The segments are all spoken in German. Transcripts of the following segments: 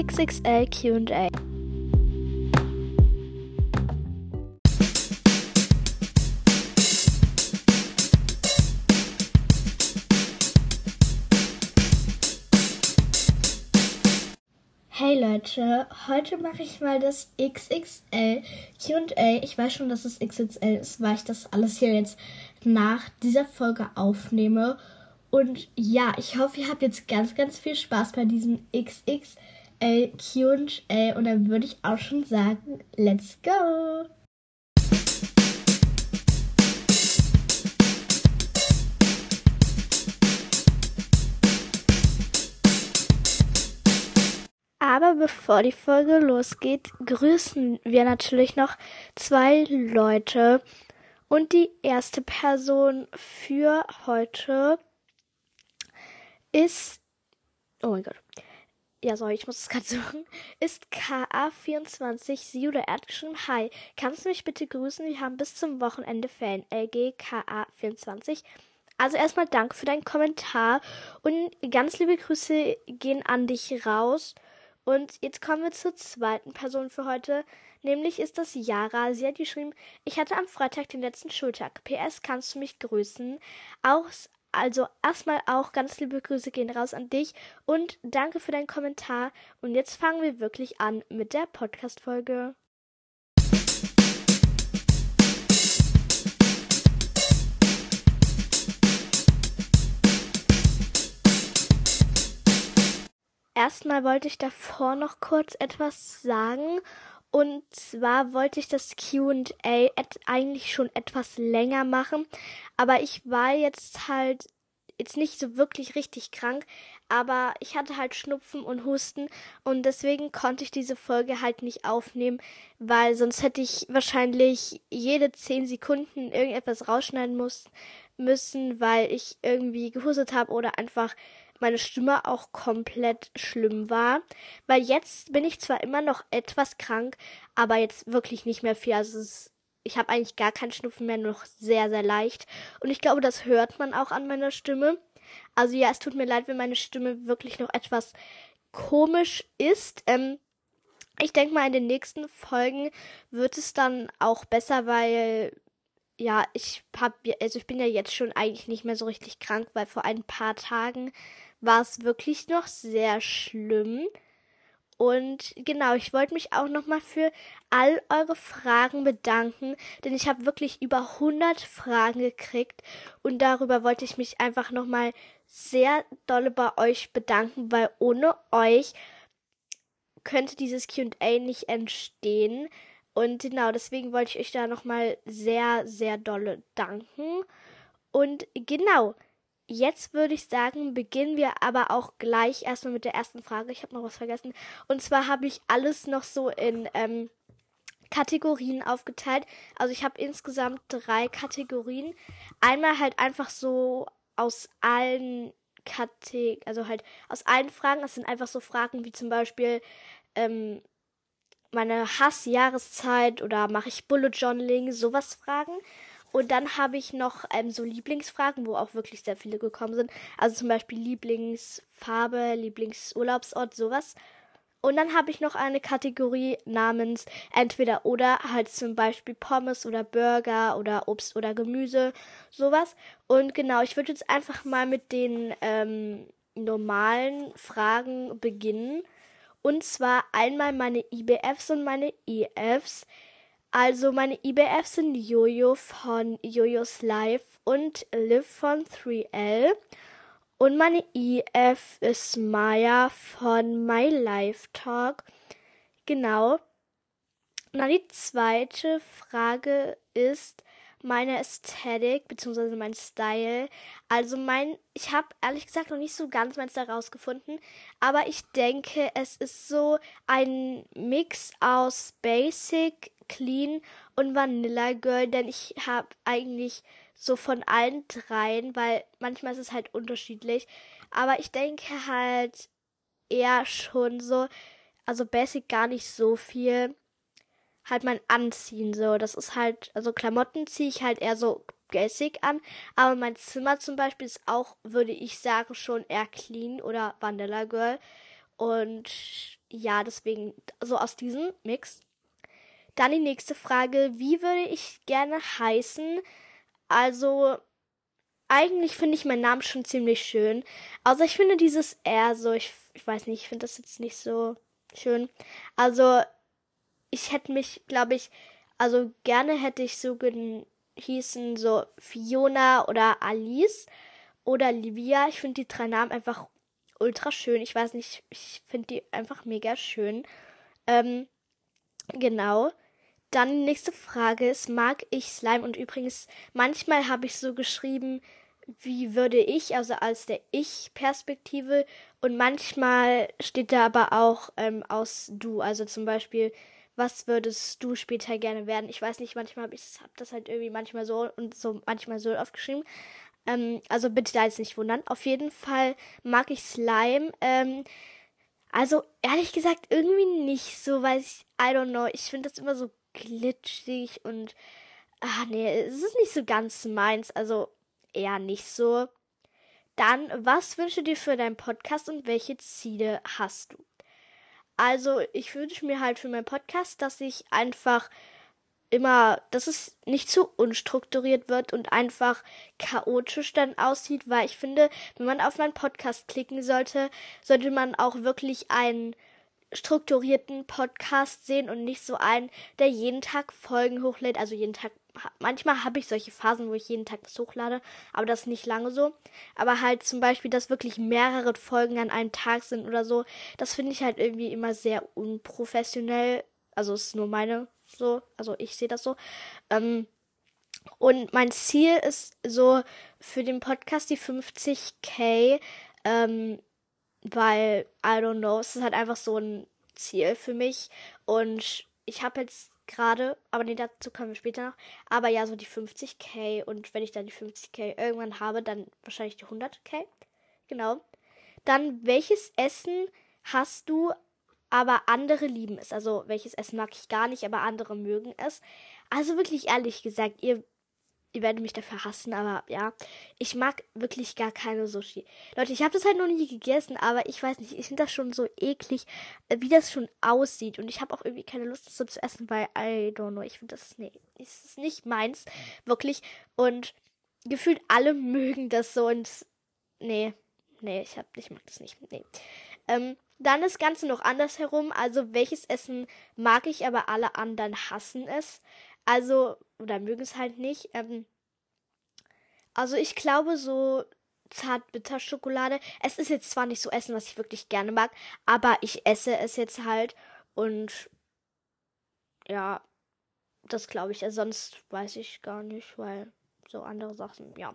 XXL QA. Hey Leute, heute mache ich mal das XXL QA. Ich weiß schon, dass es XXL ist, weil ich das alles hier jetzt nach dieser Folge aufnehme. Und ja, ich hoffe, ihr habt jetzt ganz, ganz viel Spaß bei diesem XXL QA. Und dann würde ich auch schon sagen, let's go! Aber bevor die Folge losgeht, grüßen wir natürlich noch zwei Leute. Und die erste Person für heute ist. Oh mein Gott. Ja, sorry, ich muss es gerade suchen. Ist KA24 Sie oder er geschrieben, Hi, kannst du mich bitte grüßen? Wir haben bis zum Wochenende Fan. LG KA24. Also erstmal danke für deinen Kommentar und ganz liebe Grüße gehen an dich raus. Und jetzt kommen wir zur zweiten Person für heute. Nämlich ist das Yara. Sie hat geschrieben, ich hatte am Freitag den letzten Schultag. PS, kannst du mich grüßen? Auch, also erstmal auch ganz liebe Grüße gehen raus an dich und danke für deinen Kommentar. Und jetzt fangen wir wirklich an mit der Podcast-Folge. Erstmal wollte ich davor noch kurz etwas sagen. Und zwar wollte ich das QA eigentlich schon etwas länger machen. Aber ich war jetzt halt jetzt nicht so wirklich richtig krank. Aber ich hatte halt Schnupfen und Husten. Und deswegen konnte ich diese Folge halt nicht aufnehmen. Weil sonst hätte ich wahrscheinlich jede 10 Sekunden irgendetwas rausschneiden muss, müssen, weil ich irgendwie gehustet habe oder einfach meine Stimme auch komplett schlimm war. Weil jetzt bin ich zwar immer noch etwas krank, aber jetzt wirklich nicht mehr viel. Also es, ich habe eigentlich gar keinen Schnupfen mehr, nur noch sehr, sehr leicht. Und ich glaube, das hört man auch an meiner Stimme. Also ja, es tut mir leid, wenn meine Stimme wirklich noch etwas komisch ist. Ähm, ich denke mal, in den nächsten Folgen wird es dann auch besser, weil ja, ich hab, also ich bin ja jetzt schon eigentlich nicht mehr so richtig krank, weil vor ein paar Tagen war es wirklich noch sehr schlimm. Und genau, ich wollte mich auch nochmal für all eure Fragen bedanken, denn ich habe wirklich über 100 Fragen gekriegt und darüber wollte ich mich einfach nochmal sehr dolle bei euch bedanken, weil ohne euch könnte dieses QA nicht entstehen. Und genau, deswegen wollte ich euch da nochmal sehr, sehr dolle danken. Und genau, Jetzt würde ich sagen, beginnen wir aber auch gleich erstmal mit der ersten Frage. Ich habe noch was vergessen. Und zwar habe ich alles noch so in ähm, Kategorien aufgeteilt. Also ich habe insgesamt drei Kategorien. Einmal halt einfach so aus allen Kategorien, also halt aus allen Fragen. Das sind einfach so Fragen wie zum Beispiel ähm, meine Hassjahreszeit oder mache ich Bullet Journaling, sowas Fragen. Und dann habe ich noch ähm, so Lieblingsfragen, wo auch wirklich sehr viele gekommen sind. Also zum Beispiel Lieblingsfarbe, Lieblingsurlaubsort, sowas. Und dann habe ich noch eine Kategorie namens entweder oder, halt zum Beispiel Pommes oder Burger oder Obst oder Gemüse, sowas. Und genau, ich würde jetzt einfach mal mit den ähm, normalen Fragen beginnen. Und zwar einmal meine IBFs und meine EFs. Also meine IBFs sind Jojo von Jojos Live und Liv von 3L. Und meine IF ist Maya von My Life Talk. Genau. Na, die zweite Frage ist meine Ästhetik bzw. mein Style. Also mein, ich habe ehrlich gesagt noch nicht so ganz mein Style rausgefunden, aber ich denke, es ist so ein Mix aus Basic, Clean und Vanilla Girl, denn ich habe eigentlich so von allen dreien, weil manchmal ist es halt unterschiedlich, aber ich denke halt eher schon so, also Basic gar nicht so viel, halt mein Anziehen so, das ist halt, also Klamotten ziehe ich halt eher so Basic an, aber mein Zimmer zum Beispiel ist auch, würde ich sagen, schon eher clean oder Vanilla Girl. Und ja, deswegen, so aus diesem Mix. Dann die nächste Frage, wie würde ich gerne heißen? Also, eigentlich finde ich meinen Namen schon ziemlich schön. Also ich finde dieses R so, ich, ich weiß nicht, ich finde das jetzt nicht so schön. Also, ich hätte mich, glaube ich, also gerne hätte ich so hießen so Fiona oder Alice oder Livia. Ich finde die drei Namen einfach ultra schön. Ich weiß nicht, ich finde die einfach mega schön. Ähm, genau. Dann die nächste Frage ist, mag ich Slime? Und übrigens, manchmal habe ich so geschrieben, wie würde ich, also als der Ich-Perspektive. Und manchmal steht da aber auch ähm, aus du. Also zum Beispiel, was würdest du später gerne werden? Ich weiß nicht, manchmal habe ich hab das halt irgendwie manchmal so und so manchmal so aufgeschrieben. Ähm, also bitte da jetzt nicht wundern. Auf jeden Fall mag ich Slime. Ähm, also ehrlich gesagt irgendwie nicht so, weil ich, I don't know, ich finde das immer so glitschig und ach nee, es ist nicht so ganz meins, also eher nicht so. Dann, was wünschst du dir für deinen Podcast und welche Ziele hast du? Also, ich wünsche mir halt für meinen Podcast, dass ich einfach immer, dass es nicht zu unstrukturiert wird und einfach chaotisch dann aussieht, weil ich finde, wenn man auf meinen Podcast klicken sollte, sollte man auch wirklich einen strukturierten Podcast sehen und nicht so einen, der jeden Tag Folgen hochlädt. Also jeden Tag, manchmal habe ich solche Phasen, wo ich jeden Tag das hochlade, aber das nicht lange so. Aber halt zum Beispiel, dass wirklich mehrere Folgen an einem Tag sind oder so, das finde ich halt irgendwie immer sehr unprofessionell. Also ist nur meine so, also ich sehe das so. Ähm, und mein Ziel ist so für den Podcast die 50k. Ähm, weil, I don't know, es ist halt einfach so ein Ziel für mich. Und ich habe jetzt gerade, aber nee, dazu kommen wir später noch. Aber ja, so die 50k. Und wenn ich dann die 50k irgendwann habe, dann wahrscheinlich die 100k. Genau. Dann, welches Essen hast du, aber andere lieben es? Also, welches Essen mag ich gar nicht, aber andere mögen es? Also wirklich ehrlich gesagt, ihr ihr werdet mich dafür hassen, aber ja, ich mag wirklich gar keine Sushi. Leute, ich habe das halt noch nie gegessen, aber ich weiß nicht, ich finde das schon so eklig, äh, wie das schon aussieht und ich habe auch irgendwie keine Lust, das so zu essen, weil I don't know, ich finde das nee, ist nicht meins, wirklich und gefühlt alle mögen das so und nee, nee, ich hab, ich mag das nicht, nee. Ähm, dann das Ganze noch andersherum, also welches Essen mag ich, aber alle anderen hassen es. Also, oder mögen es halt nicht. Ähm, also ich glaube so Zartbitterschokolade. Es ist jetzt zwar nicht so Essen, was ich wirklich gerne mag, aber ich esse es jetzt halt und ja, das glaube ich. sonst weiß ich gar nicht, weil so andere Sachen, ja.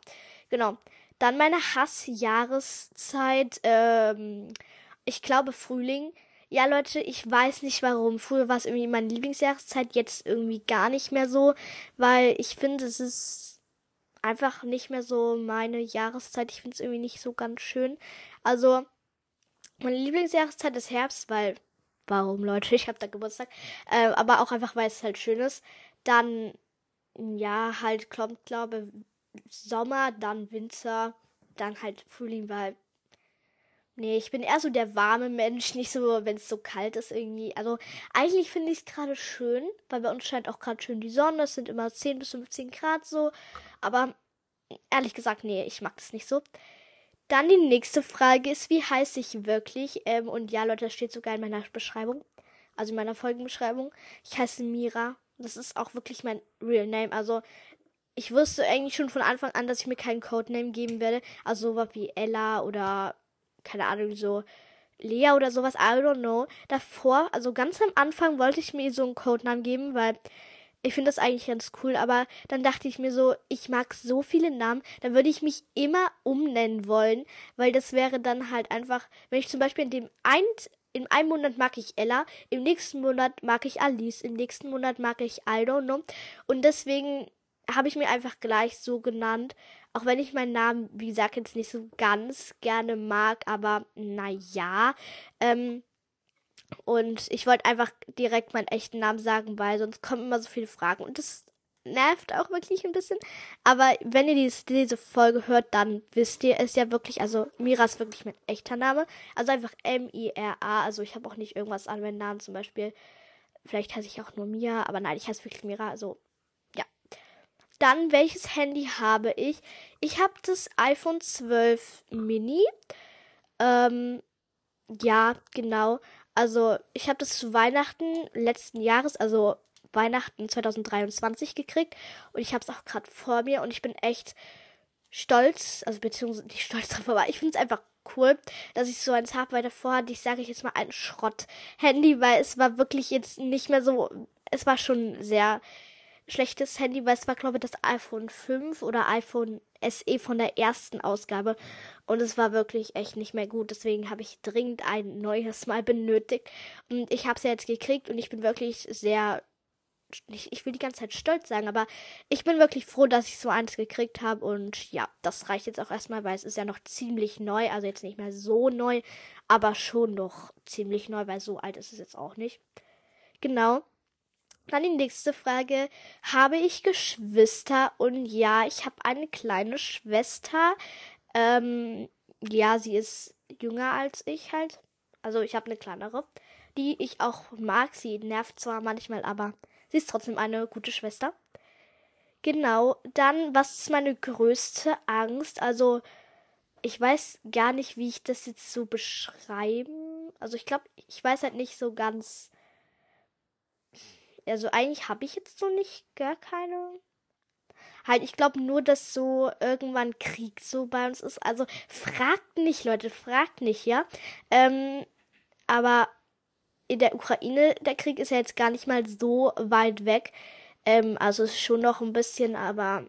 Genau. Dann meine Hassjahreszeit. Ähm, ich glaube Frühling. Ja, Leute, ich weiß nicht warum. Früher war es irgendwie meine Lieblingsjahreszeit, jetzt irgendwie gar nicht mehr so, weil ich finde, es ist einfach nicht mehr so meine Jahreszeit. Ich finde es irgendwie nicht so ganz schön. Also, meine Lieblingsjahreszeit ist Herbst, weil, warum, Leute? Ich habe da Geburtstag. Äh, aber auch einfach, weil es halt schön ist. Dann, ja, halt kommt, glaube Sommer, dann Winter, dann halt Frühling, weil Nee, ich bin eher so der warme Mensch, nicht so, wenn es so kalt ist irgendwie. Also eigentlich finde ich es gerade schön, weil bei uns scheint auch gerade schön die Sonne. Es sind immer 10 bis 15 Grad so. Aber ehrlich gesagt, nee, ich mag das nicht so. Dann die nächste Frage ist, wie heiße ich wirklich? Ähm, und ja, Leute, das steht sogar in meiner Beschreibung. Also in meiner Folgenbeschreibung. Ich heiße Mira. Das ist auch wirklich mein Real Name. Also ich wusste eigentlich schon von Anfang an, dass ich mir keinen Codename geben werde. Also sowas wie Ella oder keine Ahnung, so Lea oder sowas, I don't know. Davor, also ganz am Anfang wollte ich mir so einen Codenamen geben, weil ich finde das eigentlich ganz cool, aber dann dachte ich mir so, ich mag so viele Namen, dann würde ich mich immer umnennen wollen, weil das wäre dann halt einfach, wenn ich zum Beispiel in dem ein, in einem Monat mag ich Ella, im nächsten Monat mag ich Alice, im nächsten Monat mag ich I don't know. Und deswegen habe ich mir einfach gleich so genannt. Auch wenn ich meinen Namen, wie gesagt, jetzt nicht so ganz gerne mag, aber naja. Ähm, und ich wollte einfach direkt meinen echten Namen sagen, weil sonst kommen immer so viele Fragen. Und das nervt auch wirklich ein bisschen. Aber wenn ihr diese, diese Folge hört, dann wisst ihr es ja wirklich. Also Mira ist wirklich mein echter Name. Also einfach M-I-R-A. Also ich habe auch nicht irgendwas an meinen Namen zum Beispiel. Vielleicht heiße ich auch nur Mia, aber nein, ich heiße wirklich Mira. Also. Dann, welches Handy habe ich? Ich habe das iPhone 12 Mini. Ähm, ja, genau. Also ich habe das zu Weihnachten letzten Jahres, also Weihnachten 2023 gekriegt und ich habe es auch gerade vor mir und ich bin echt stolz, also beziehungsweise nicht stolz drauf, aber ich finde es einfach cool, dass ich so eins habe, weil davor hatte ich, sage ich jetzt mal, ein Schrott-Handy, weil es war wirklich jetzt nicht mehr so, es war schon sehr schlechtes Handy, weil es war, glaube ich, das iPhone 5 oder iPhone SE von der ersten Ausgabe. Und es war wirklich echt nicht mehr gut. Deswegen habe ich dringend ein neues Mal benötigt. Und ich habe es ja jetzt gekriegt und ich bin wirklich sehr. Ich, ich will die ganze Zeit stolz sagen, aber ich bin wirklich froh, dass ich so eins gekriegt habe. Und ja, das reicht jetzt auch erstmal, weil es ist ja noch ziemlich neu. Also jetzt nicht mehr so neu, aber schon noch ziemlich neu, weil so alt ist es jetzt auch nicht. Genau. Dann die nächste Frage. Habe ich Geschwister? Und ja, ich habe eine kleine Schwester. Ähm, ja, sie ist jünger als ich halt. Also ich habe eine kleinere, die ich auch mag. Sie nervt zwar manchmal, aber sie ist trotzdem eine gute Schwester. Genau. Dann, was ist meine größte Angst? Also, ich weiß gar nicht, wie ich das jetzt so beschreiben. Also ich glaube, ich weiß halt nicht so ganz also eigentlich habe ich jetzt so nicht gar keine. Halt, ich glaube nur, dass so irgendwann Krieg so bei uns ist. Also fragt nicht, Leute, fragt nicht, ja. Ähm, aber in der Ukraine, der Krieg ist ja jetzt gar nicht mal so weit weg. Ähm, also ist schon noch ein bisschen, aber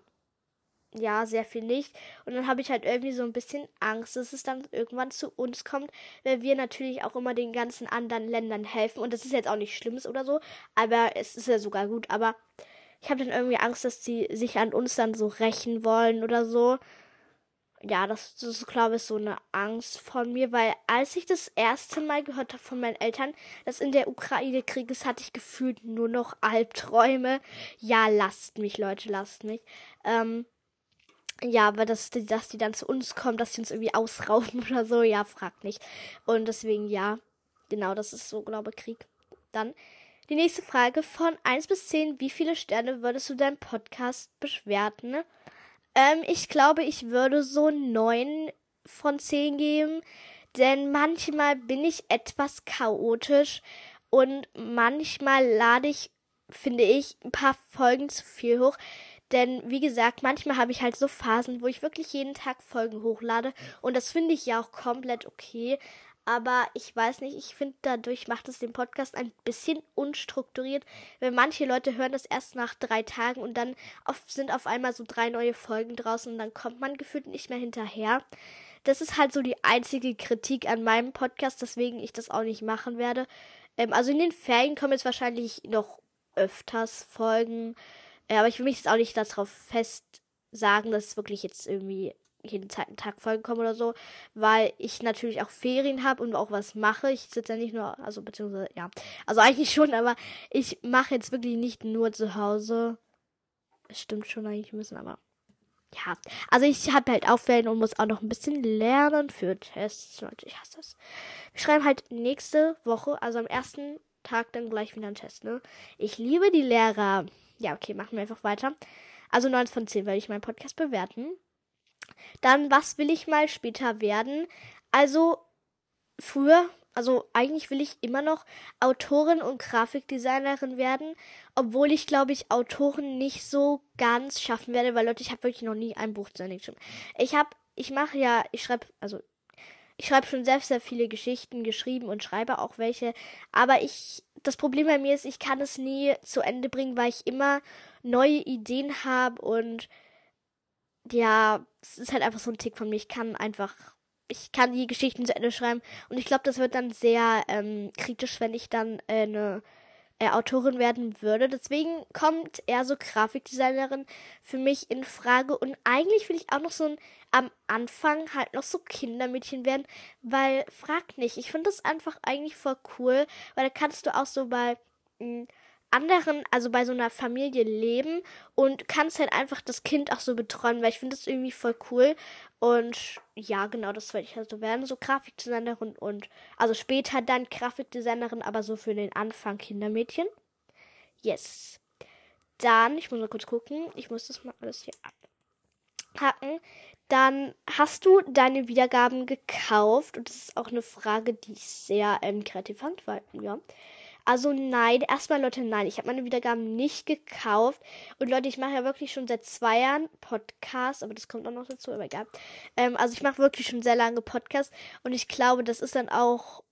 ja, sehr viel nicht. Und dann habe ich halt irgendwie so ein bisschen Angst, dass es dann irgendwann zu uns kommt, weil wir natürlich auch immer den ganzen anderen Ländern helfen. Und das ist jetzt auch nicht Schlimmes oder so, aber es ist ja sogar gut. Aber ich habe dann irgendwie Angst, dass sie sich an uns dann so rächen wollen oder so. Ja, das, das ist, glaube ich, so eine Angst von mir, weil als ich das erste Mal gehört habe von meinen Eltern, dass in der Ukraine Krieg ist, hatte ich gefühlt nur noch Albträume. Ja, lasst mich, Leute, lasst mich. Ähm, ja, aber dass, dass die dann zu uns kommen, dass sie uns irgendwie ausrauben oder so, ja, fragt nicht. Und deswegen, ja, genau, das ist so, glaube ich, Krieg. Dann die nächste Frage von 1 bis 10. Wie viele Sterne würdest du deinem Podcast bewerten? Ähm, ich glaube, ich würde so 9 von 10 geben, denn manchmal bin ich etwas chaotisch und manchmal lade ich, finde ich, ein paar Folgen zu viel hoch. Denn wie gesagt, manchmal habe ich halt so Phasen, wo ich wirklich jeden Tag Folgen hochlade. Und das finde ich ja auch komplett okay. Aber ich weiß nicht, ich finde, dadurch macht es den Podcast ein bisschen unstrukturiert. Weil manche Leute hören das erst nach drei Tagen und dann auf, sind auf einmal so drei neue Folgen draußen und dann kommt man gefühlt nicht mehr hinterher. Das ist halt so die einzige Kritik an meinem Podcast, deswegen ich das auch nicht machen werde. Ähm, also in den Ferien kommen jetzt wahrscheinlich noch öfters Folgen. Ja, aber ich will mich jetzt auch nicht darauf fest sagen, dass es wirklich jetzt irgendwie jeden zweiten Tag Folgen kommen oder so, weil ich natürlich auch Ferien habe und auch was mache. Ich sitze ja nicht nur, also beziehungsweise, ja, also eigentlich schon, aber ich mache jetzt wirklich nicht nur zu Hause. Es stimmt schon eigentlich bisschen, aber ja, also ich habe halt Aufwählen und muss auch noch ein bisschen lernen für Tests. Leute, ich hasse das. Wir schreiben halt nächste Woche, also am ersten Tag dann gleich wieder einen Test, ne? Ich liebe die Lehrer. Ja, okay, machen wir einfach weiter. Also 9 von 10 werde ich meinen Podcast bewerten. Dann, was will ich mal später werden? Also, früher, also eigentlich will ich immer noch Autorin und Grafikdesignerin werden, obwohl ich glaube ich Autoren nicht so ganz schaffen werde, weil Leute, ich habe wirklich noch nie ein Buch zu Ende geschrieben. Ich habe, ich mache ja, ich schreibe, also ich schreibe schon sehr, sehr viele Geschichten geschrieben und schreibe auch welche. Aber ich, das Problem bei mir ist, ich kann es nie zu Ende bringen, weil ich immer neue Ideen habe und ja, es ist halt einfach so ein Tick von mir. Ich kann einfach, ich kann die Geschichten zu Ende schreiben und ich glaube, das wird dann sehr ähm, kritisch, wenn ich dann äh, eine äh, Autorin werden würde. Deswegen kommt eher so Grafikdesignerin für mich in Frage. Und eigentlich will ich auch noch so ein, am Anfang halt noch so Kindermädchen werden, weil frag nicht. Ich finde das einfach eigentlich voll cool, weil da kannst du auch so bei mh, hm, anderen, also bei so einer Familie leben und kannst halt einfach das Kind auch so betreuen, weil ich finde das irgendwie voll cool. Und ja, genau, das wollte ich also werden, so Grafikdesignerin und also später dann Grafikdesignerin, aber so für den Anfang Kindermädchen. Yes. Dann, ich muss mal kurz gucken, ich muss das mal alles hier abhacken. Dann hast du deine Wiedergaben gekauft und das ist auch eine Frage, die ich sehr ähm, kreativ fand, weil, ja. Also nein, erstmal Leute, nein, ich habe meine Wiedergaben nicht gekauft. Und Leute, ich mache ja wirklich schon seit zwei Jahren Podcasts, aber das kommt auch noch dazu, aber egal. Ähm, also ich mache wirklich schon sehr lange Podcasts und ich glaube, das ist dann auch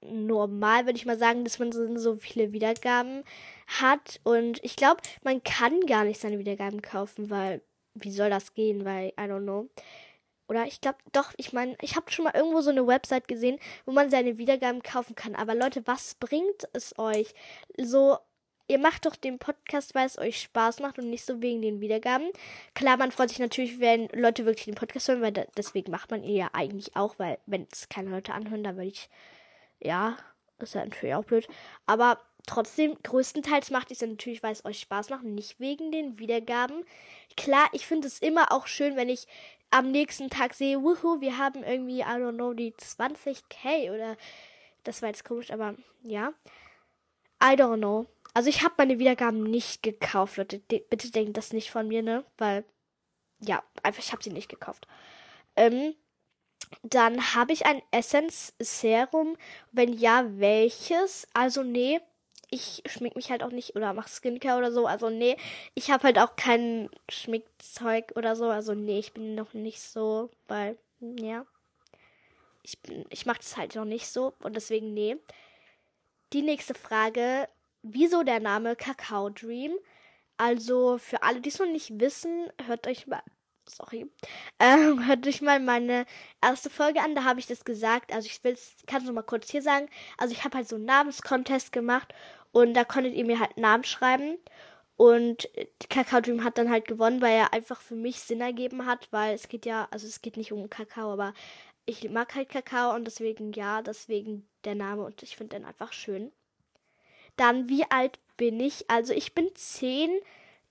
normal, würde ich mal sagen, dass man so, so viele Wiedergaben hat. Und ich glaube, man kann gar nicht seine Wiedergaben kaufen, weil wie soll das gehen? Weil, I don't know. Oder ich glaube, doch, ich meine, ich habe schon mal irgendwo so eine Website gesehen, wo man seine Wiedergaben kaufen kann. Aber Leute, was bringt es euch? So, ihr macht doch den Podcast, weil es euch Spaß macht und nicht so wegen den Wiedergaben. Klar, man freut sich natürlich, wenn Leute wirklich den Podcast hören, weil da, deswegen macht man ihn ja eigentlich auch, weil wenn es keine Leute anhören, dann würde ich, ja, ist ja natürlich auch blöd. Aber trotzdem, größtenteils macht es natürlich, weil es euch Spaß macht, nicht wegen den Wiedergaben. Klar, ich finde es immer auch schön, wenn ich am nächsten Tag sehe, wuhu, wir haben irgendwie, I don't know, die 20k oder das war jetzt komisch, aber ja. I don't know. Also ich habe meine Wiedergaben nicht gekauft, Leute. De bitte denkt das nicht von mir, ne? Weil, ja, einfach, ich habe sie nicht gekauft. Ähm, dann habe ich ein Essence Serum. Wenn ja, welches? Also nee, ich schmink mich halt auch nicht oder mach Skincare oder so. Also nee, ich habe halt auch kein Schminkzeug oder so. Also nee, ich bin noch nicht so, weil ja, ich bin, ich mache das halt noch nicht so und deswegen nee. Die nächste Frage, wieso der Name Kakao Dream? Also für alle, die es noch nicht wissen, hört euch mal sorry, ähm, hört euch mal meine erste Folge an, da habe ich das gesagt. Also ich will kann es noch mal kurz hier sagen. Also ich habe halt so einen Namenscontest gemacht und da konntet ihr mir halt Namen schreiben. Und Kakao Dream hat dann halt gewonnen, weil er einfach für mich Sinn ergeben hat, weil es geht ja, also es geht nicht um Kakao, aber ich mag halt Kakao und deswegen ja, deswegen der Name und ich finde den einfach schön. Dann, wie alt bin ich? Also ich bin zehn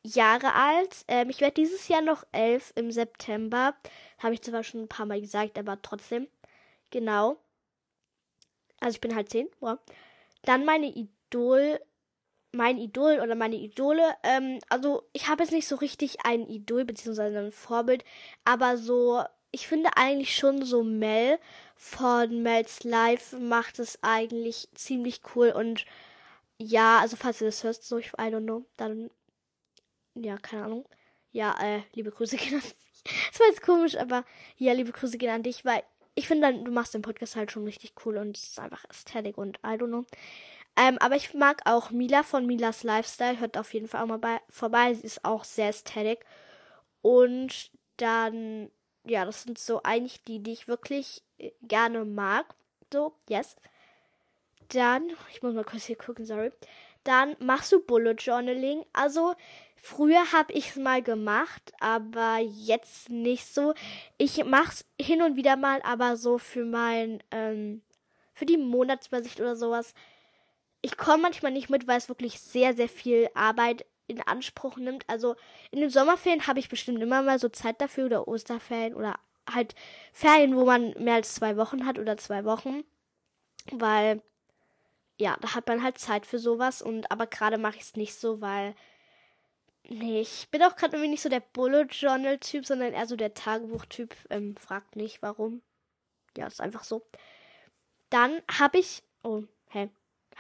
Jahre alt. Ähm, ich werde dieses Jahr noch elf im September. Habe ich zwar schon ein paar Mal gesagt, aber trotzdem. Genau. Also ich bin halt zehn. Wow. Dann meine Idol, mein Idol oder meine Idole. Ähm, also ich habe jetzt nicht so richtig ein Idol beziehungsweise ein Vorbild, aber so, ich finde eigentlich schon so Mel von Mel's Life macht es eigentlich ziemlich cool und ja, also falls ihr das hört, so ich I don't know, dann ja, keine Ahnung. Ja, äh, liebe Grüße gehen an dich. Das war jetzt komisch, aber ja, liebe Grüße gehen an dich, weil ich finde, du machst den Podcast halt schon richtig cool und es ist einfach Ästhetik und I don't know. Ähm, aber ich mag auch Mila von Milas Lifestyle. Hört auf jeden Fall auch mal bei, vorbei. Sie ist auch sehr ästhetik. Und dann, ja, das sind so eigentlich die, die ich wirklich äh, gerne mag. So, yes. Dann, ich muss mal kurz hier gucken, sorry. Dann machst du Bullet Journaling. Also, früher habe ich es mal gemacht, aber jetzt nicht so. Ich mach's hin und wieder mal, aber so für mein, ähm, für die Monatsübersicht oder sowas ich komme manchmal nicht mit, weil es wirklich sehr, sehr viel Arbeit in Anspruch nimmt. Also in den Sommerferien habe ich bestimmt immer mal so Zeit dafür oder Osterferien oder halt Ferien, wo man mehr als zwei Wochen hat oder zwei Wochen. Weil, ja, da hat man halt Zeit für sowas und aber gerade mache ich es nicht so, weil. Nee, ich bin auch gerade irgendwie nicht so der Bullet Journal Typ, sondern eher so der Tagebuch-Typ. Ähm, fragt nicht warum. Ja, ist einfach so. Dann habe ich. Oh?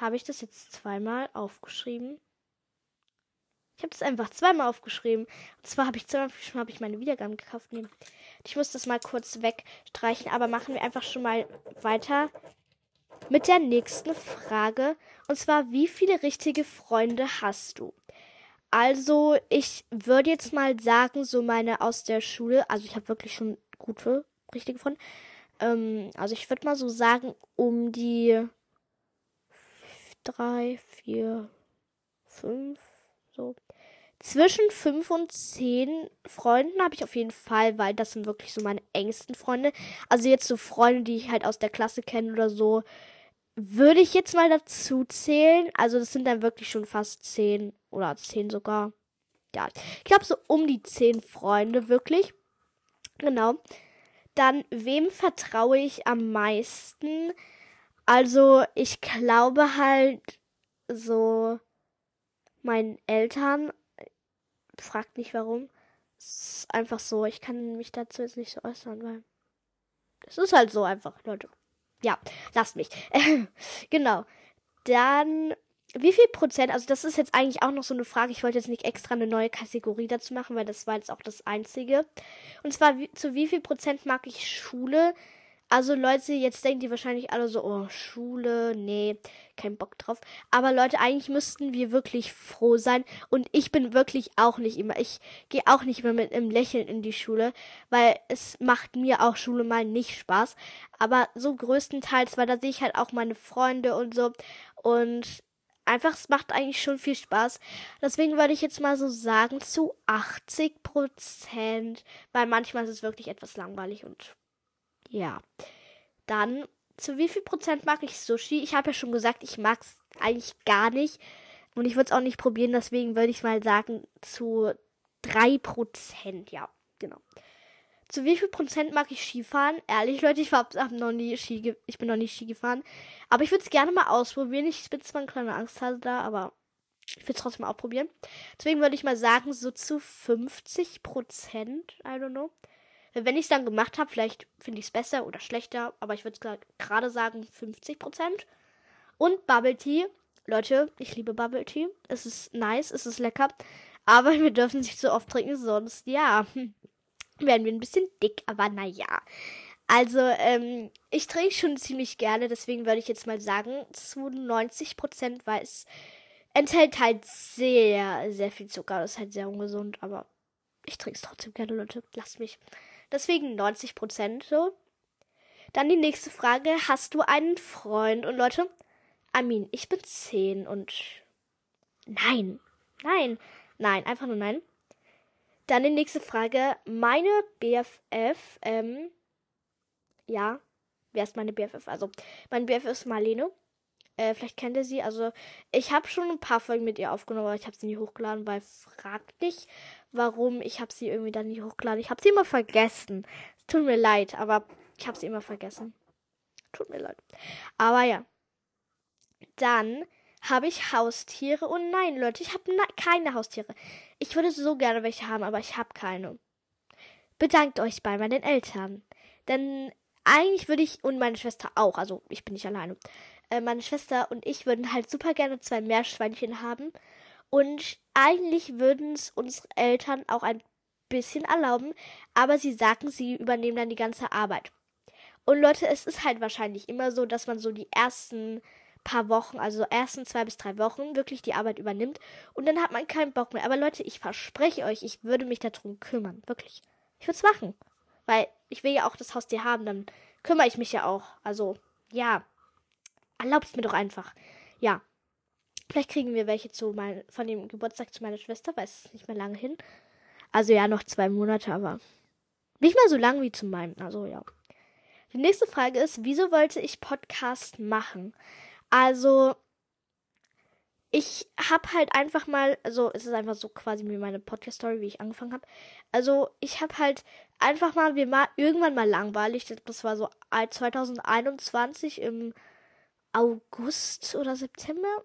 Habe ich das jetzt zweimal aufgeschrieben? Ich habe das einfach zweimal aufgeschrieben. Und zwar habe ich zweimal hab ich meine Wiedergaben gekauft. Nee. Ich muss das mal kurz wegstreichen, aber machen wir einfach schon mal weiter mit der nächsten Frage. Und zwar, wie viele richtige Freunde hast du? Also, ich würde jetzt mal sagen, so meine aus der Schule, also ich habe wirklich schon gute, richtige Freunde. Ähm, also ich würde mal so sagen, um die drei, vier, fünf, so. Zwischen fünf und zehn Freunden habe ich auf jeden Fall, weil das sind wirklich so meine engsten Freunde. Also jetzt so Freunde, die ich halt aus der Klasse kenne oder so. würde ich jetzt mal dazu zählen. Also das sind dann wirklich schon fast zehn oder zehn sogar. Ja, ich glaube so um die zehn Freunde wirklich. Genau. Dann, wem vertraue ich am meisten? Also, ich glaube halt so meinen Eltern. Fragt nicht warum. Ist einfach so. Ich kann mich dazu jetzt nicht so äußern, weil es ist halt so einfach, Leute. Ja, lasst mich. genau. Dann, wie viel Prozent, also das ist jetzt eigentlich auch noch so eine Frage, ich wollte jetzt nicht extra eine neue Kategorie dazu machen, weil das war jetzt auch das einzige. Und zwar, wie, zu wie viel Prozent mag ich Schule? Also Leute, jetzt denken die wahrscheinlich alle so, oh, Schule, nee, kein Bock drauf. Aber Leute, eigentlich müssten wir wirklich froh sein. Und ich bin wirklich auch nicht immer, ich gehe auch nicht immer mit einem Lächeln in die Schule, weil es macht mir auch Schule mal nicht Spaß. Aber so größtenteils, weil da sehe ich halt auch meine Freunde und so. Und einfach, es macht eigentlich schon viel Spaß. Deswegen würde ich jetzt mal so sagen, zu 80 Prozent, weil manchmal ist es wirklich etwas langweilig und ja. Dann, zu wie viel Prozent mag ich Sushi? Ich habe ja schon gesagt, ich mag es eigentlich gar nicht. Und ich würde es auch nicht probieren, deswegen würde ich mal sagen, zu 3 Prozent. Ja, genau. Zu wie viel Prozent mag ich Skifahren? Ehrlich, Leute, ich hab, hab noch nie Ski, ich bin noch nie Ski gefahren. Aber ich würde es gerne mal ausprobieren. Ich bin zwar ein kleiner Angsthase da, aber ich will es trotzdem mal ausprobieren. Deswegen würde ich mal sagen, so zu 50 Prozent. I don't know. Wenn ich es dann gemacht habe, vielleicht finde ich es besser oder schlechter, aber ich würde gerade sagen 50%. Und Bubble Tea. Leute, ich liebe Bubble Tea. Es ist nice, es ist lecker. Aber wir dürfen nicht so oft trinken, sonst, ja, werden wir ein bisschen dick. Aber naja. Also, ähm, ich trinke schon ziemlich gerne, deswegen würde ich jetzt mal sagen, zu 90%, weil es enthält halt sehr, sehr viel Zucker. Das ist halt sehr ungesund, aber ich trinke es trotzdem gerne, Leute. Lasst mich. Deswegen 90 Prozent so. Dann die nächste Frage. Hast du einen Freund? Und Leute, Amin, ich bin 10 und nein, nein, nein, einfach nur nein. Dann die nächste Frage. Meine BFF, ähm, ja, wer ist meine BFF? Also, mein BFF ist Marlene. Äh, vielleicht kennt ihr sie. Also, ich habe schon ein paar Folgen mit ihr aufgenommen, aber ich habe sie nie hochgeladen, weil fragt nicht, warum. Ich habe sie irgendwie dann nie hochgeladen. Ich habe sie immer vergessen. Es tut mir leid, aber ich habe sie immer vergessen. Tut mir leid. Aber ja. Dann habe ich Haustiere. Und nein, Leute, ich habe keine Haustiere. Ich würde so gerne welche haben, aber ich habe keine. Bedankt euch bei meinen Eltern. Denn eigentlich würde ich und meine Schwester auch, also ich bin nicht alleine. Äh, meine Schwester und ich würden halt super gerne zwei Meerschweinchen haben. Und eigentlich würden es unsere Eltern auch ein bisschen erlauben, aber sie sagen, sie übernehmen dann die ganze Arbeit. Und Leute, es ist halt wahrscheinlich immer so, dass man so die ersten paar Wochen, also ersten zwei bis drei Wochen, wirklich die Arbeit übernimmt und dann hat man keinen Bock mehr. Aber Leute, ich verspreche euch, ich würde mich darum kümmern. Wirklich. Ich würde es machen. Weil ich will ja auch das Haustier haben, dann kümmere ich mich ja auch. Also, ja. Erlaubt mir doch einfach. Ja. Vielleicht kriegen wir welche zu mein, von dem Geburtstag zu meiner Schwester, weil es ist nicht mehr lange hin. Also ja, noch zwei Monate, aber nicht mal so lang wie zu meinem. Also ja. Die nächste Frage ist, wieso wollte ich Podcast machen? Also, ich habe halt einfach mal, also es ist einfach so quasi wie meine Podcast-Story, wie ich angefangen habe. Also, ich habe halt einfach mal, wir mal irgendwann mal langweilig, das war so 2021 im August oder September,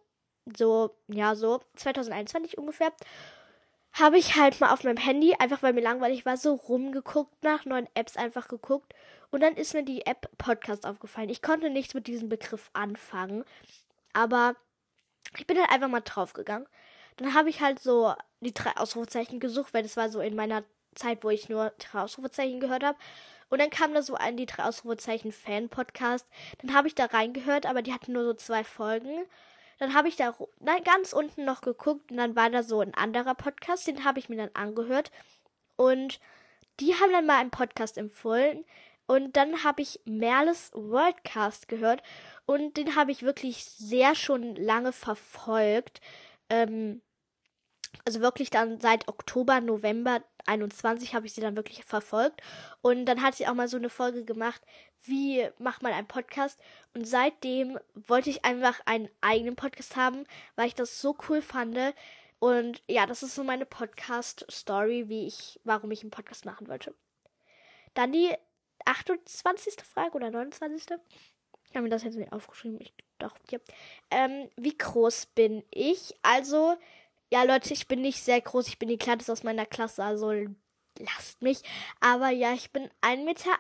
so, ja, so 2021 ungefähr, habe ich halt mal auf meinem Handy, einfach weil mir langweilig war, so rumgeguckt, nach neuen Apps einfach geguckt. Und dann ist mir die App Podcast aufgefallen. Ich konnte nichts mit diesem Begriff anfangen, aber ich bin halt einfach mal draufgegangen. Dann habe ich halt so die drei Ausrufezeichen gesucht, weil das war so in meiner Zeit, wo ich nur drei Ausrufezeichen gehört habe. Und dann kam da so ein die drei Ausrufezeichen Fan-Podcast. Dann habe ich da reingehört, aber die hatten nur so zwei Folgen. Dann habe ich da ganz unten noch geguckt und dann war da so ein anderer Podcast, den habe ich mir dann angehört. Und die haben dann mal einen Podcast empfohlen. Und dann habe ich Merles Worldcast gehört. Und den habe ich wirklich sehr schon lange verfolgt. Ähm, also wirklich dann seit Oktober, November 21 habe ich sie dann wirklich verfolgt. Und dann hat sie auch mal so eine Folge gemacht, wie macht man einen Podcast? Und seitdem wollte ich einfach einen eigenen Podcast haben, weil ich das so cool fand. Und ja, das ist so meine Podcast-Story, wie ich, warum ich einen Podcast machen wollte. Dann die 28. Frage oder 29. Ich habe mir das jetzt nicht aufgeschrieben. Ich, doch, ja. Ähm, wie groß bin ich? Also, ja, Leute, ich bin nicht sehr groß. Ich bin die kleinste aus meiner Klasse, also lasst mich. Aber ja, ich bin 1,41 Meter.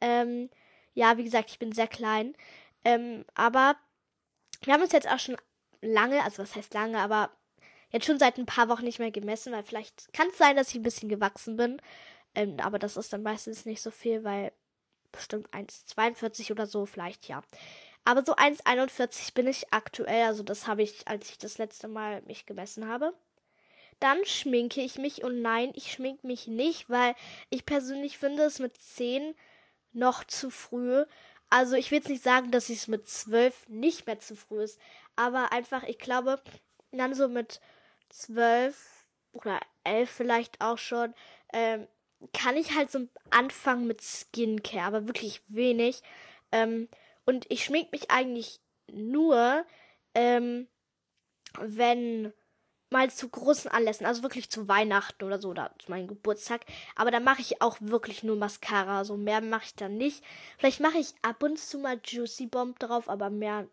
Ähm, ja, wie gesagt, ich bin sehr klein. Ähm, aber wir haben uns jetzt auch schon lange, also was heißt lange, aber jetzt schon seit ein paar Wochen nicht mehr gemessen, weil vielleicht kann es sein, dass ich ein bisschen gewachsen bin. Ähm, aber das ist dann meistens nicht so viel, weil bestimmt 1,42 oder so, vielleicht ja. Aber so 1,41 bin ich aktuell, also das habe ich, als ich das letzte Mal mich gemessen habe. Dann schminke ich mich und nein, ich schminke mich nicht, weil ich persönlich finde es mit 10 noch zu früh. Also ich will jetzt nicht sagen, dass es mit 12 nicht mehr zu früh ist, aber einfach, ich glaube, dann so mit 12 oder 11 vielleicht auch schon, ähm, kann ich halt so anfangen mit Skincare, aber wirklich wenig. Ähm, und ich schmink mich eigentlich nur, ähm, wenn mal zu großen Anlässen, also wirklich zu Weihnachten oder so oder zu meinem Geburtstag. Aber da mache ich auch wirklich nur Mascara. So mehr mache ich dann nicht. Vielleicht mache ich ab und zu mal Juicy Bomb drauf, aber mehr,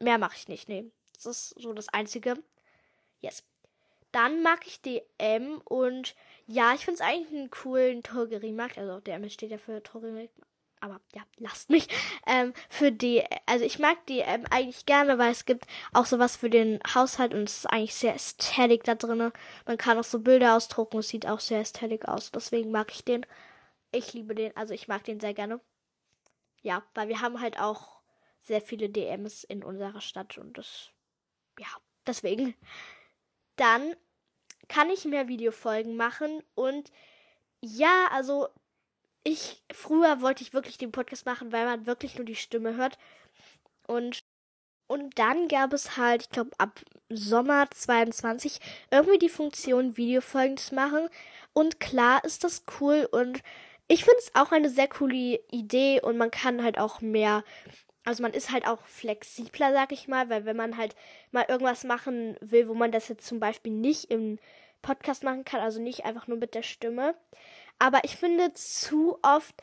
mehr mache ich nicht. Nee, das ist so das Einzige. Yes. Dann mag ich DM und ja, ich finde es eigentlich einen coolen Drogeriemarkt. Also DM steht ja für Drogeriemarkt. Aber ja, lasst mich. Ähm, für die, also ich mag die ähm, eigentlich gerne, weil es gibt auch sowas für den Haushalt und es ist eigentlich sehr ästhetisch da drin. Man kann auch so Bilder ausdrucken, es sieht auch sehr ästhetisch aus. Deswegen mag ich den. Ich liebe den, also ich mag den sehr gerne. Ja, weil wir haben halt auch sehr viele DMs in unserer Stadt und das, ja, deswegen. Dann kann ich mehr Videofolgen machen und ja, also ich, früher wollte ich wirklich den Podcast machen, weil man wirklich nur die Stimme hört. Und, und dann gab es halt, ich glaube, ab Sommer 22 irgendwie die Funktion, Videofolgen zu machen. Und klar ist das cool und ich finde es auch eine sehr coole Idee und man kann halt auch mehr, also man ist halt auch flexibler, sag ich mal, weil wenn man halt mal irgendwas machen will, wo man das jetzt zum Beispiel nicht im Podcast machen kann, also nicht einfach nur mit der Stimme, aber ich finde zu oft,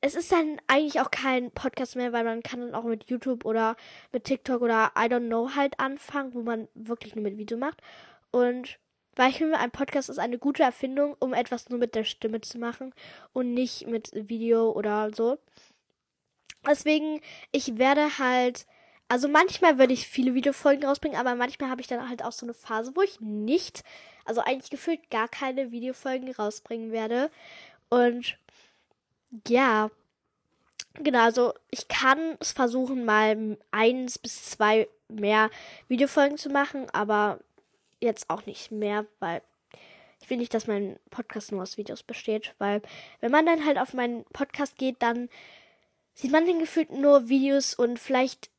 es ist dann eigentlich auch kein Podcast mehr, weil man kann dann auch mit YouTube oder mit TikTok oder I don't know halt anfangen, wo man wirklich nur mit Video macht. Und weil ich finde, ein Podcast ist eine gute Erfindung, um etwas nur mit der Stimme zu machen und nicht mit Video oder so. Deswegen, ich werde halt, also manchmal würde ich viele Videofolgen rausbringen, aber manchmal habe ich dann halt auch so eine Phase, wo ich nicht also eigentlich gefühlt gar keine Videofolgen rausbringen werde. Und ja, genau, also ich kann es versuchen, mal eins bis zwei mehr Videofolgen zu machen, aber jetzt auch nicht mehr, weil ich will nicht, dass mein Podcast nur aus Videos besteht, weil wenn man dann halt auf meinen Podcast geht, dann sieht man dann gefühlt nur Videos und vielleicht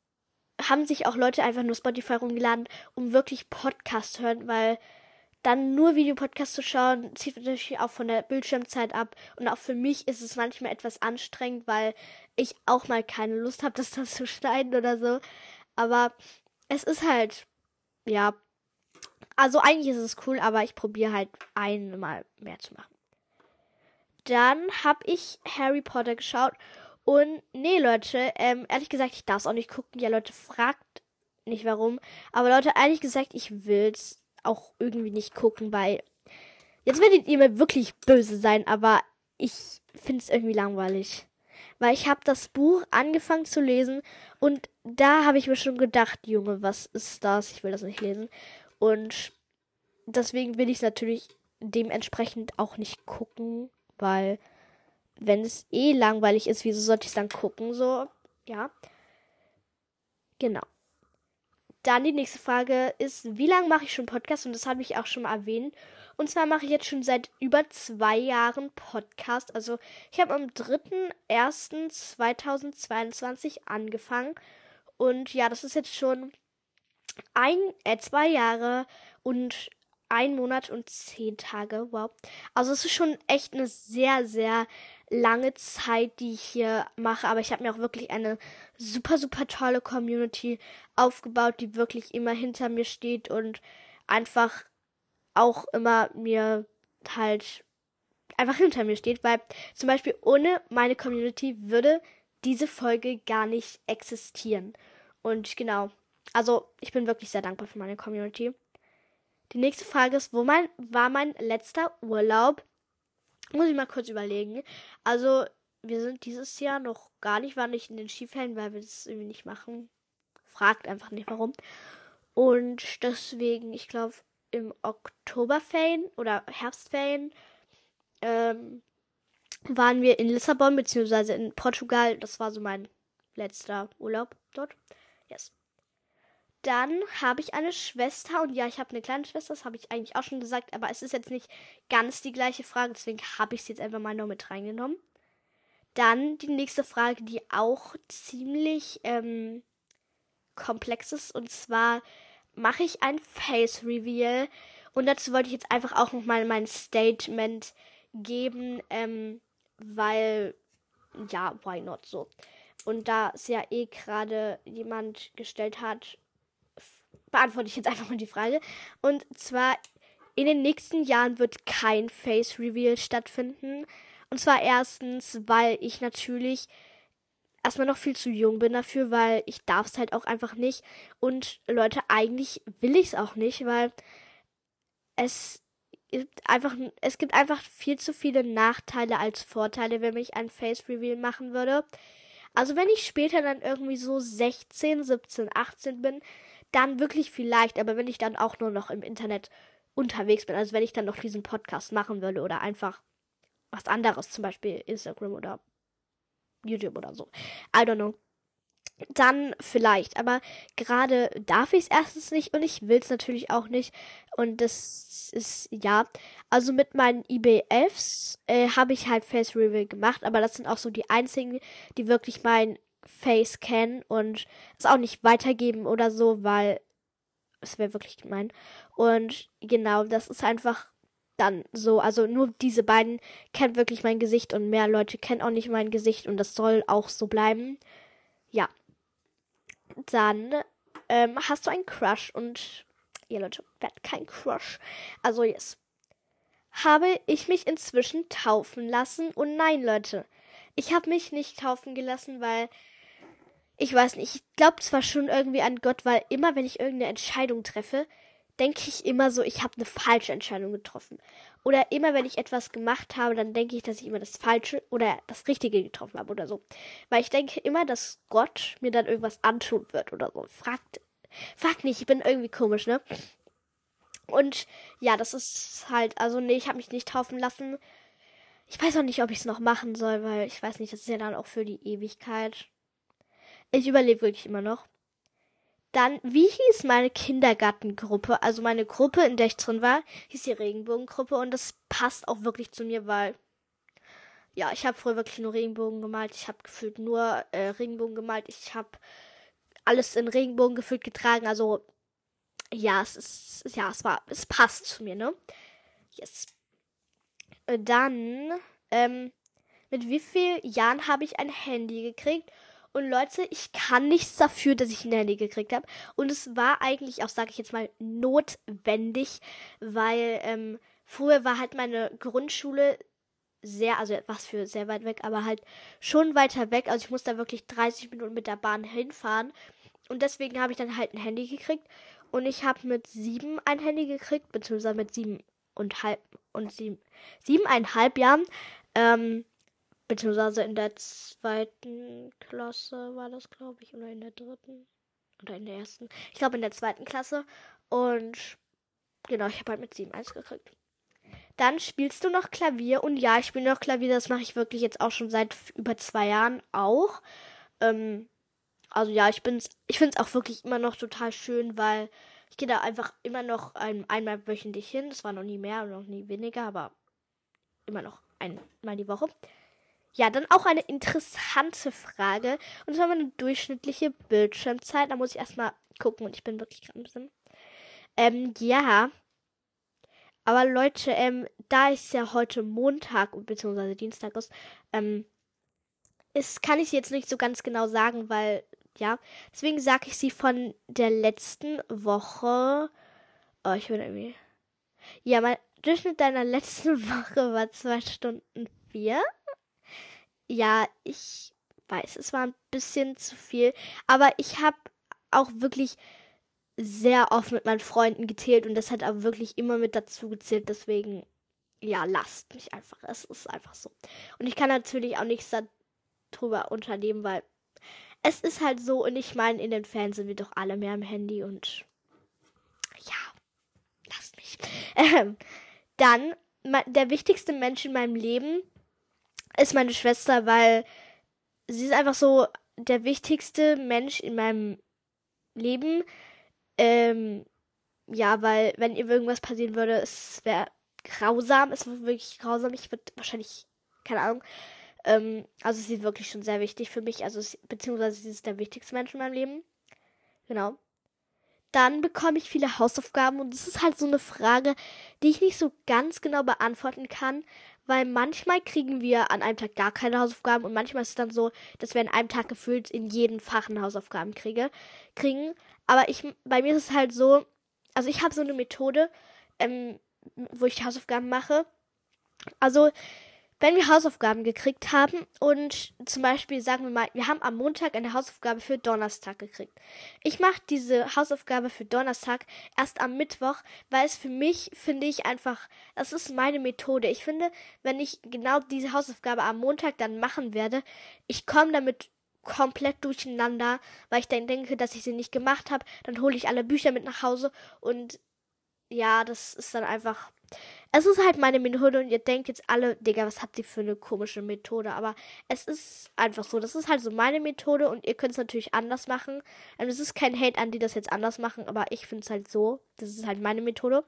haben sich auch Leute einfach nur Spotify rumgeladen, um wirklich Podcast zu hören, weil dann nur Videopodcast zu schauen, zieht natürlich auch von der Bildschirmzeit ab. Und auch für mich ist es manchmal etwas anstrengend, weil ich auch mal keine Lust habe, das dann zu schneiden oder so. Aber es ist halt, ja. Also eigentlich ist es cool, aber ich probiere halt einmal mehr zu machen. Dann habe ich Harry Potter geschaut. Und nee, Leute, ähm, ehrlich gesagt, ich darf es auch nicht gucken. Ja, Leute, fragt nicht warum. Aber Leute, ehrlich gesagt, ich will's auch irgendwie nicht gucken, weil jetzt werdet ihr mir wirklich böse sein, aber ich finde es irgendwie langweilig. Weil ich habe das Buch angefangen zu lesen und da habe ich mir schon gedacht, Junge, was ist das? Ich will das nicht lesen. Und deswegen will ich es natürlich dementsprechend auch nicht gucken, weil wenn es eh langweilig ist, wieso sollte ich es dann gucken? So, ja. Genau. Dann die nächste Frage ist, wie lange mache ich schon Podcast? Und das habe ich auch schon mal erwähnt. Und zwar mache ich jetzt schon seit über zwei Jahren Podcast. Also ich habe am 3.1.2022 angefangen. Und ja, das ist jetzt schon ein, äh, zwei Jahre und ein Monat und zehn Tage. Wow. Also es ist schon echt eine sehr, sehr lange Zeit, die ich hier mache, aber ich habe mir auch wirklich eine super, super tolle Community aufgebaut, die wirklich immer hinter mir steht und einfach auch immer mir halt einfach hinter mir steht, weil zum Beispiel ohne meine Community würde diese Folge gar nicht existieren. Und genau, also ich bin wirklich sehr dankbar für meine Community. Die nächste Frage ist, wo mein, war mein letzter Urlaub? Muss ich mal kurz überlegen. Also, wir sind dieses Jahr noch gar nicht, waren nicht in den Skiferien, weil wir das irgendwie nicht machen. Fragt einfach nicht warum. Und deswegen, ich glaube, im Oktoberferien oder Herbstferien ähm, waren wir in Lissabon beziehungsweise in Portugal. Das war so mein letzter Urlaub dort. Yes. Dann habe ich eine Schwester und ja, ich habe eine kleine Schwester, das habe ich eigentlich auch schon gesagt, aber es ist jetzt nicht ganz die gleiche Frage, deswegen habe ich es jetzt einfach mal noch mit reingenommen. Dann die nächste Frage, die auch ziemlich ähm, komplex ist und zwar mache ich ein Face Reveal und dazu wollte ich jetzt einfach auch nochmal mein Statement geben, ähm, weil ja, why not so. Und da es ja eh gerade jemand gestellt hat, beantworte ich jetzt einfach mal die Frage. Und zwar, in den nächsten Jahren wird kein Face Reveal stattfinden. Und zwar erstens, weil ich natürlich erstmal noch viel zu jung bin dafür, weil ich darf es halt auch einfach nicht. Und Leute, eigentlich will ich es auch nicht, weil es gibt einfach, es gibt einfach viel zu viele Nachteile als Vorteile, wenn ich ein Face Reveal machen würde. Also wenn ich später dann irgendwie so 16, 17, 18 bin, dann wirklich vielleicht, aber wenn ich dann auch nur noch im Internet unterwegs bin, also wenn ich dann noch diesen Podcast machen würde oder einfach was anderes, zum Beispiel Instagram oder YouTube oder so. I don't know. Dann vielleicht, aber gerade darf ich es erstens nicht und ich will es natürlich auch nicht. Und das ist, ja. Also mit meinen eBay-Elfs äh, habe ich halt Face Reveal gemacht, aber das sind auch so die einzigen, die wirklich mein Face kennen und es auch nicht weitergeben oder so, weil es wäre wirklich gemein. Und genau, das ist einfach dann so. Also nur diese beiden kennen wirklich mein Gesicht und mehr Leute kennen auch nicht mein Gesicht und das soll auch so bleiben. Ja. Dann ähm, hast du einen Crush und ihr Leute, wer hat keinen Crush? Also yes. Habe ich mich inzwischen taufen lassen? Und nein, Leute. Ich habe mich nicht taufen gelassen, weil ich weiß nicht, ich glaube zwar schon irgendwie an Gott, weil immer wenn ich irgendeine Entscheidung treffe, denke ich immer so, ich habe eine falsche Entscheidung getroffen. Oder immer wenn ich etwas gemacht habe, dann denke ich, dass ich immer das Falsche oder das Richtige getroffen habe oder so. Weil ich denke immer, dass Gott mir dann irgendwas antun wird oder so. Fragt, fragt nicht, ich bin irgendwie komisch, ne? Und ja, das ist halt, also nee, ich habe mich nicht taufen lassen. Ich weiß auch nicht, ob ich es noch machen soll, weil ich weiß nicht, das ist ja dann auch für die Ewigkeit. Ich überlebe wirklich immer noch. Dann, wie hieß meine Kindergartengruppe? Also meine Gruppe, in der ich drin war, hieß die Regenbogengruppe und das passt auch wirklich zu mir, weil ja, ich habe früher wirklich nur Regenbogen gemalt. Ich habe gefühlt nur äh, Regenbogen gemalt. Ich habe alles in Regenbogen gefühlt getragen. Also ja, es ist ja, es war, es passt zu mir, ne? Yes. Dann ähm, mit wie vielen Jahren habe ich ein Handy gekriegt? Und Leute, ich kann nichts dafür, dass ich ein Handy gekriegt habe. Und es war eigentlich auch, sage ich jetzt mal, notwendig, weil ähm, früher war halt meine Grundschule sehr, also was für sehr weit weg, aber halt schon weiter weg. Also ich musste da wirklich 30 Minuten mit der Bahn hinfahren. Und deswegen habe ich dann halt ein Handy gekriegt. Und ich habe mit sieben ein Handy gekriegt, beziehungsweise mit sieben und halb und sieben, siebeneinhalb Jahren. Ähm, Beziehungsweise in der zweiten Klasse war das, glaube ich, oder in der dritten. Oder in der ersten. Ich glaube in der zweiten Klasse. Und genau, ich habe halt mit 7-1 gekriegt. Dann spielst du noch Klavier. Und ja, ich spiele noch Klavier. Das mache ich wirklich jetzt auch schon seit über zwei Jahren auch. Ähm, also ja, ich bin's, ich finde es auch wirklich immer noch total schön, weil ich gehe da einfach immer noch ein, einmal wöchentlich hin. Das war noch nie mehr und noch nie weniger, aber immer noch einmal die Woche. Ja, dann auch eine interessante Frage. Und zwar meine durchschnittliche Bildschirmzeit. Da muss ich erstmal gucken und ich bin wirklich gerade ein bisschen. Ähm, ja. Aber Leute, ähm, da es ja heute Montag bzw. Dienstag ist, ähm, ist, kann ich jetzt nicht so ganz genau sagen, weil, ja, deswegen sage ich sie von der letzten Woche. Oh, ich bin irgendwie. Ja, mein Durchschnitt deiner letzten Woche war zwei Stunden vier. Ja, ich weiß, es war ein bisschen zu viel, aber ich habe auch wirklich sehr oft mit meinen Freunden gezählt und das hat aber wirklich immer mit dazu gezählt, deswegen ja, lasst mich einfach. Es ist einfach so. Und ich kann natürlich auch nichts darüber unternehmen, weil es ist halt so und ich meine, in den Fans sind wir doch alle mehr am Handy und ja, lasst mich. Ähm, dann, der wichtigste Mensch in meinem Leben ist meine Schwester, weil sie ist einfach so der wichtigste Mensch in meinem Leben. Ähm, ja, weil wenn ihr irgendwas passieren würde, es wäre grausam. Es wäre wirklich grausam. Ich würde wahrscheinlich, keine Ahnung. Ähm, also sie ist wirklich schon sehr wichtig für mich. Also beziehungsweise sie ist der wichtigste Mensch in meinem Leben. Genau. Dann bekomme ich viele Hausaufgaben und das ist halt so eine Frage, die ich nicht so ganz genau beantworten kann, weil manchmal kriegen wir an einem Tag gar keine Hausaufgaben und manchmal ist es dann so, dass wir an einem Tag gefühlt in jeden Fach eine Hausaufgaben kriege, kriegen. Aber ich, bei mir ist es halt so, also ich habe so eine Methode, ähm, wo ich Hausaufgaben mache. Also wenn wir Hausaufgaben gekriegt haben und zum Beispiel sagen wir mal, wir haben am Montag eine Hausaufgabe für Donnerstag gekriegt. Ich mache diese Hausaufgabe für Donnerstag erst am Mittwoch, weil es für mich, finde ich einfach, das ist meine Methode. Ich finde, wenn ich genau diese Hausaufgabe am Montag dann machen werde, ich komme damit komplett durcheinander, weil ich dann denke, dass ich sie nicht gemacht habe. Dann hole ich alle Bücher mit nach Hause und ja, das ist dann einfach. Es ist halt meine Methode und ihr denkt jetzt alle, Digga, was habt ihr für eine komische Methode? Aber es ist einfach so. Das ist halt so meine Methode und ihr könnt es natürlich anders machen. Also es ist kein Hate an die das jetzt anders machen, aber ich finde es halt so. Das ist halt meine Methode.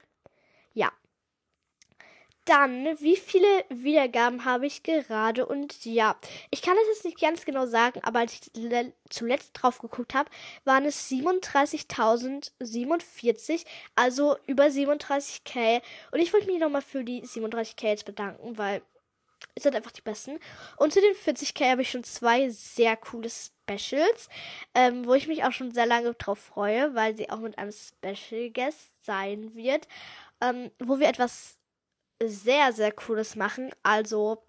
Ja. Dann, wie viele Wiedergaben habe ich gerade? Und ja, ich kann es jetzt nicht ganz genau sagen, aber als ich zuletzt drauf geguckt habe, waren es 37.047, also über 37k. Und ich wollte mich nochmal für die 37k jetzt bedanken, weil es sind einfach die besten. Und zu den 40k habe ich schon zwei sehr coole Specials, ähm, wo ich mich auch schon sehr lange drauf freue, weil sie auch mit einem Special Guest sein wird, ähm, wo wir etwas sehr, sehr cooles machen. Also,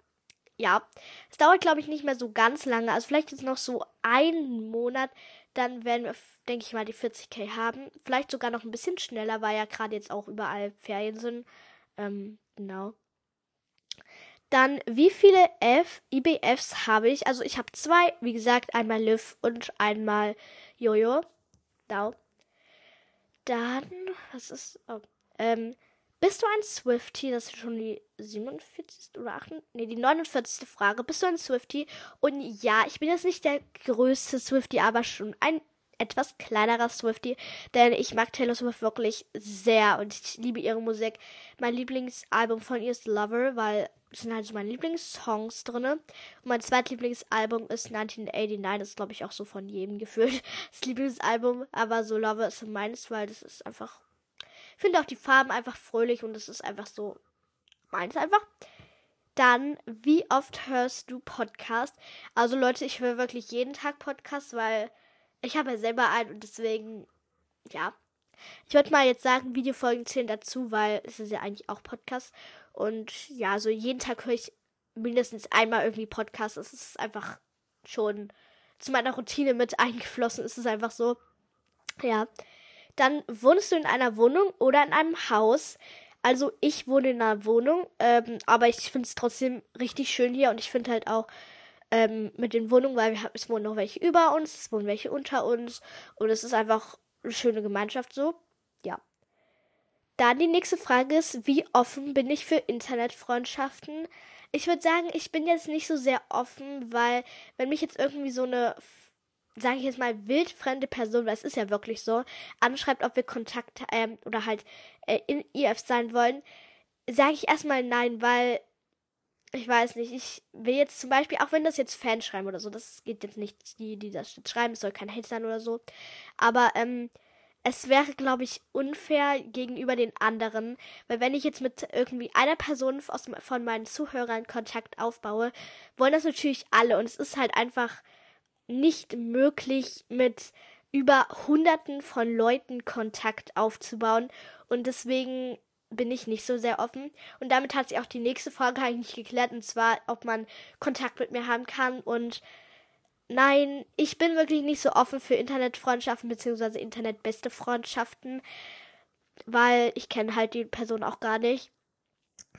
ja, es dauert, glaube ich, nicht mehr so ganz lange. Also vielleicht jetzt noch so einen Monat. Dann werden wir, denke ich mal, die 40k haben. Vielleicht sogar noch ein bisschen schneller, weil ja gerade jetzt auch überall Ferien sind. Ähm, genau. Dann, wie viele F IBFs habe ich? Also ich habe zwei, wie gesagt, einmal Liv und einmal Jojo. Da. Dann, was ist. Oh, ähm, bist du ein Swifty? Das ist schon die 47. oder 8. Nee, die 49. Frage. Bist du ein Swifty? Und ja, ich bin jetzt nicht der größte Swifty, aber schon ein etwas kleinerer Swifty, denn ich mag Taylor Swift wirklich sehr und ich liebe ihre Musik. Mein Lieblingsalbum von ihr ist Lover, weil es sind halt so meine Lieblingssongs drin. Und mein zweitlieblingsalbum ist 1989, das ist glaube ich auch so von jedem gefühlt. Das Lieblingsalbum, aber so Lover ist meines, weil das ist einfach finde auch die Farben einfach fröhlich und es ist einfach so meins einfach. Dann, wie oft hörst du Podcast? Also Leute, ich höre wirklich jeden Tag Podcast, weil ich habe ja selber einen und deswegen, ja. Ich würde mal jetzt sagen, Videofolgen zählen dazu, weil es ist ja eigentlich auch Podcast. Und ja, so jeden Tag höre ich mindestens einmal irgendwie Podcast. Es ist einfach schon zu meiner Routine mit eingeflossen. Es ist einfach so. Ja. Dann wohnst du in einer Wohnung oder in einem Haus. Also ich wohne in einer Wohnung, ähm, aber ich finde es trotzdem richtig schön hier und ich finde halt auch ähm, mit den Wohnungen, weil wir, es wohnen noch welche über uns, es wohnen welche unter uns und es ist einfach eine schöne Gemeinschaft so. Ja. Dann die nächste Frage ist, wie offen bin ich für Internetfreundschaften? Ich würde sagen, ich bin jetzt nicht so sehr offen, weil wenn mich jetzt irgendwie so eine sage ich jetzt mal, wildfremde Person, weil es ist ja wirklich so, anschreibt, ob wir Kontakt ähm, oder halt äh, in IF sein wollen, sage ich erstmal nein, weil ich weiß nicht, ich will jetzt zum Beispiel, auch wenn das jetzt Fans schreiben oder so, das geht jetzt nicht, die, die das schreiben, es soll kein Hate sein oder so, aber ähm, es wäre, glaube ich, unfair gegenüber den anderen, weil wenn ich jetzt mit irgendwie einer Person aus, von meinen Zuhörern Kontakt aufbaue, wollen das natürlich alle und es ist halt einfach nicht möglich, mit über Hunderten von Leuten Kontakt aufzubauen und deswegen bin ich nicht so sehr offen. Und damit hat sich auch die nächste Frage eigentlich geklärt, und zwar, ob man Kontakt mit mir haben kann. Und nein, ich bin wirklich nicht so offen für Internetfreundschaften beziehungsweise Internetbeste Freundschaften, weil ich kenne halt die Person auch gar nicht.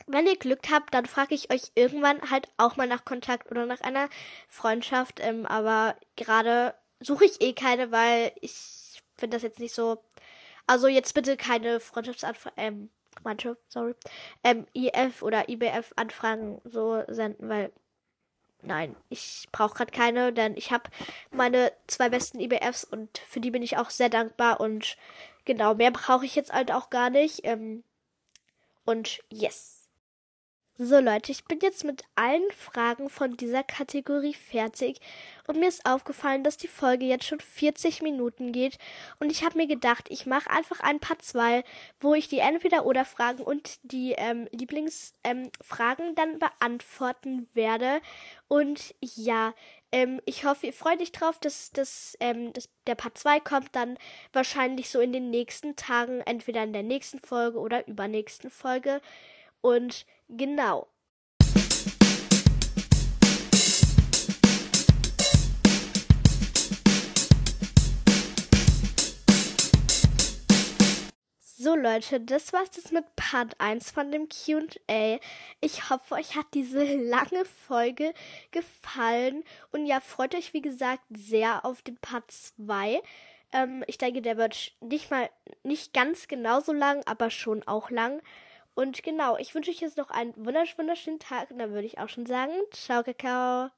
Wenn ihr Glück habt, dann frage ich euch irgendwann halt auch mal nach Kontakt oder nach einer Freundschaft. Ähm, aber gerade suche ich eh keine, weil ich finde das jetzt nicht so. Also jetzt bitte keine Freundschaftsanfragen. Ähm, manche, sorry, ähm, IF oder IBF Anfragen so senden, weil nein, ich brauche gerade keine, denn ich habe meine zwei besten IBFs und für die bin ich auch sehr dankbar und genau, mehr brauche ich jetzt halt auch gar nicht. Ähm, und yes. So Leute, ich bin jetzt mit allen Fragen von dieser Kategorie fertig. Und mir ist aufgefallen, dass die Folge jetzt schon 40 Minuten geht. Und ich habe mir gedacht, ich mache einfach ein paar zwei, wo ich die Entweder-Oder Fragen und die ähm, Lieblingsfragen ähm, dann beantworten werde. Und ja, ähm, ich hoffe, ihr freut euch drauf, dass, dass, ähm, dass der Part 2 kommt dann wahrscheinlich so in den nächsten Tagen, entweder in der nächsten Folge oder übernächsten Folge. Und Genau. So Leute, das war's jetzt mit Part 1 von dem QA. Ich hoffe, euch hat diese lange Folge gefallen. Und ja, freut euch wie gesagt sehr auf den Part 2. Ähm, ich denke, der wird nicht mal, nicht ganz genauso lang, aber schon auch lang. Und genau, ich wünsche euch jetzt noch einen wunderschönen Tag und dann würde ich auch schon sagen, ciao, Kakao.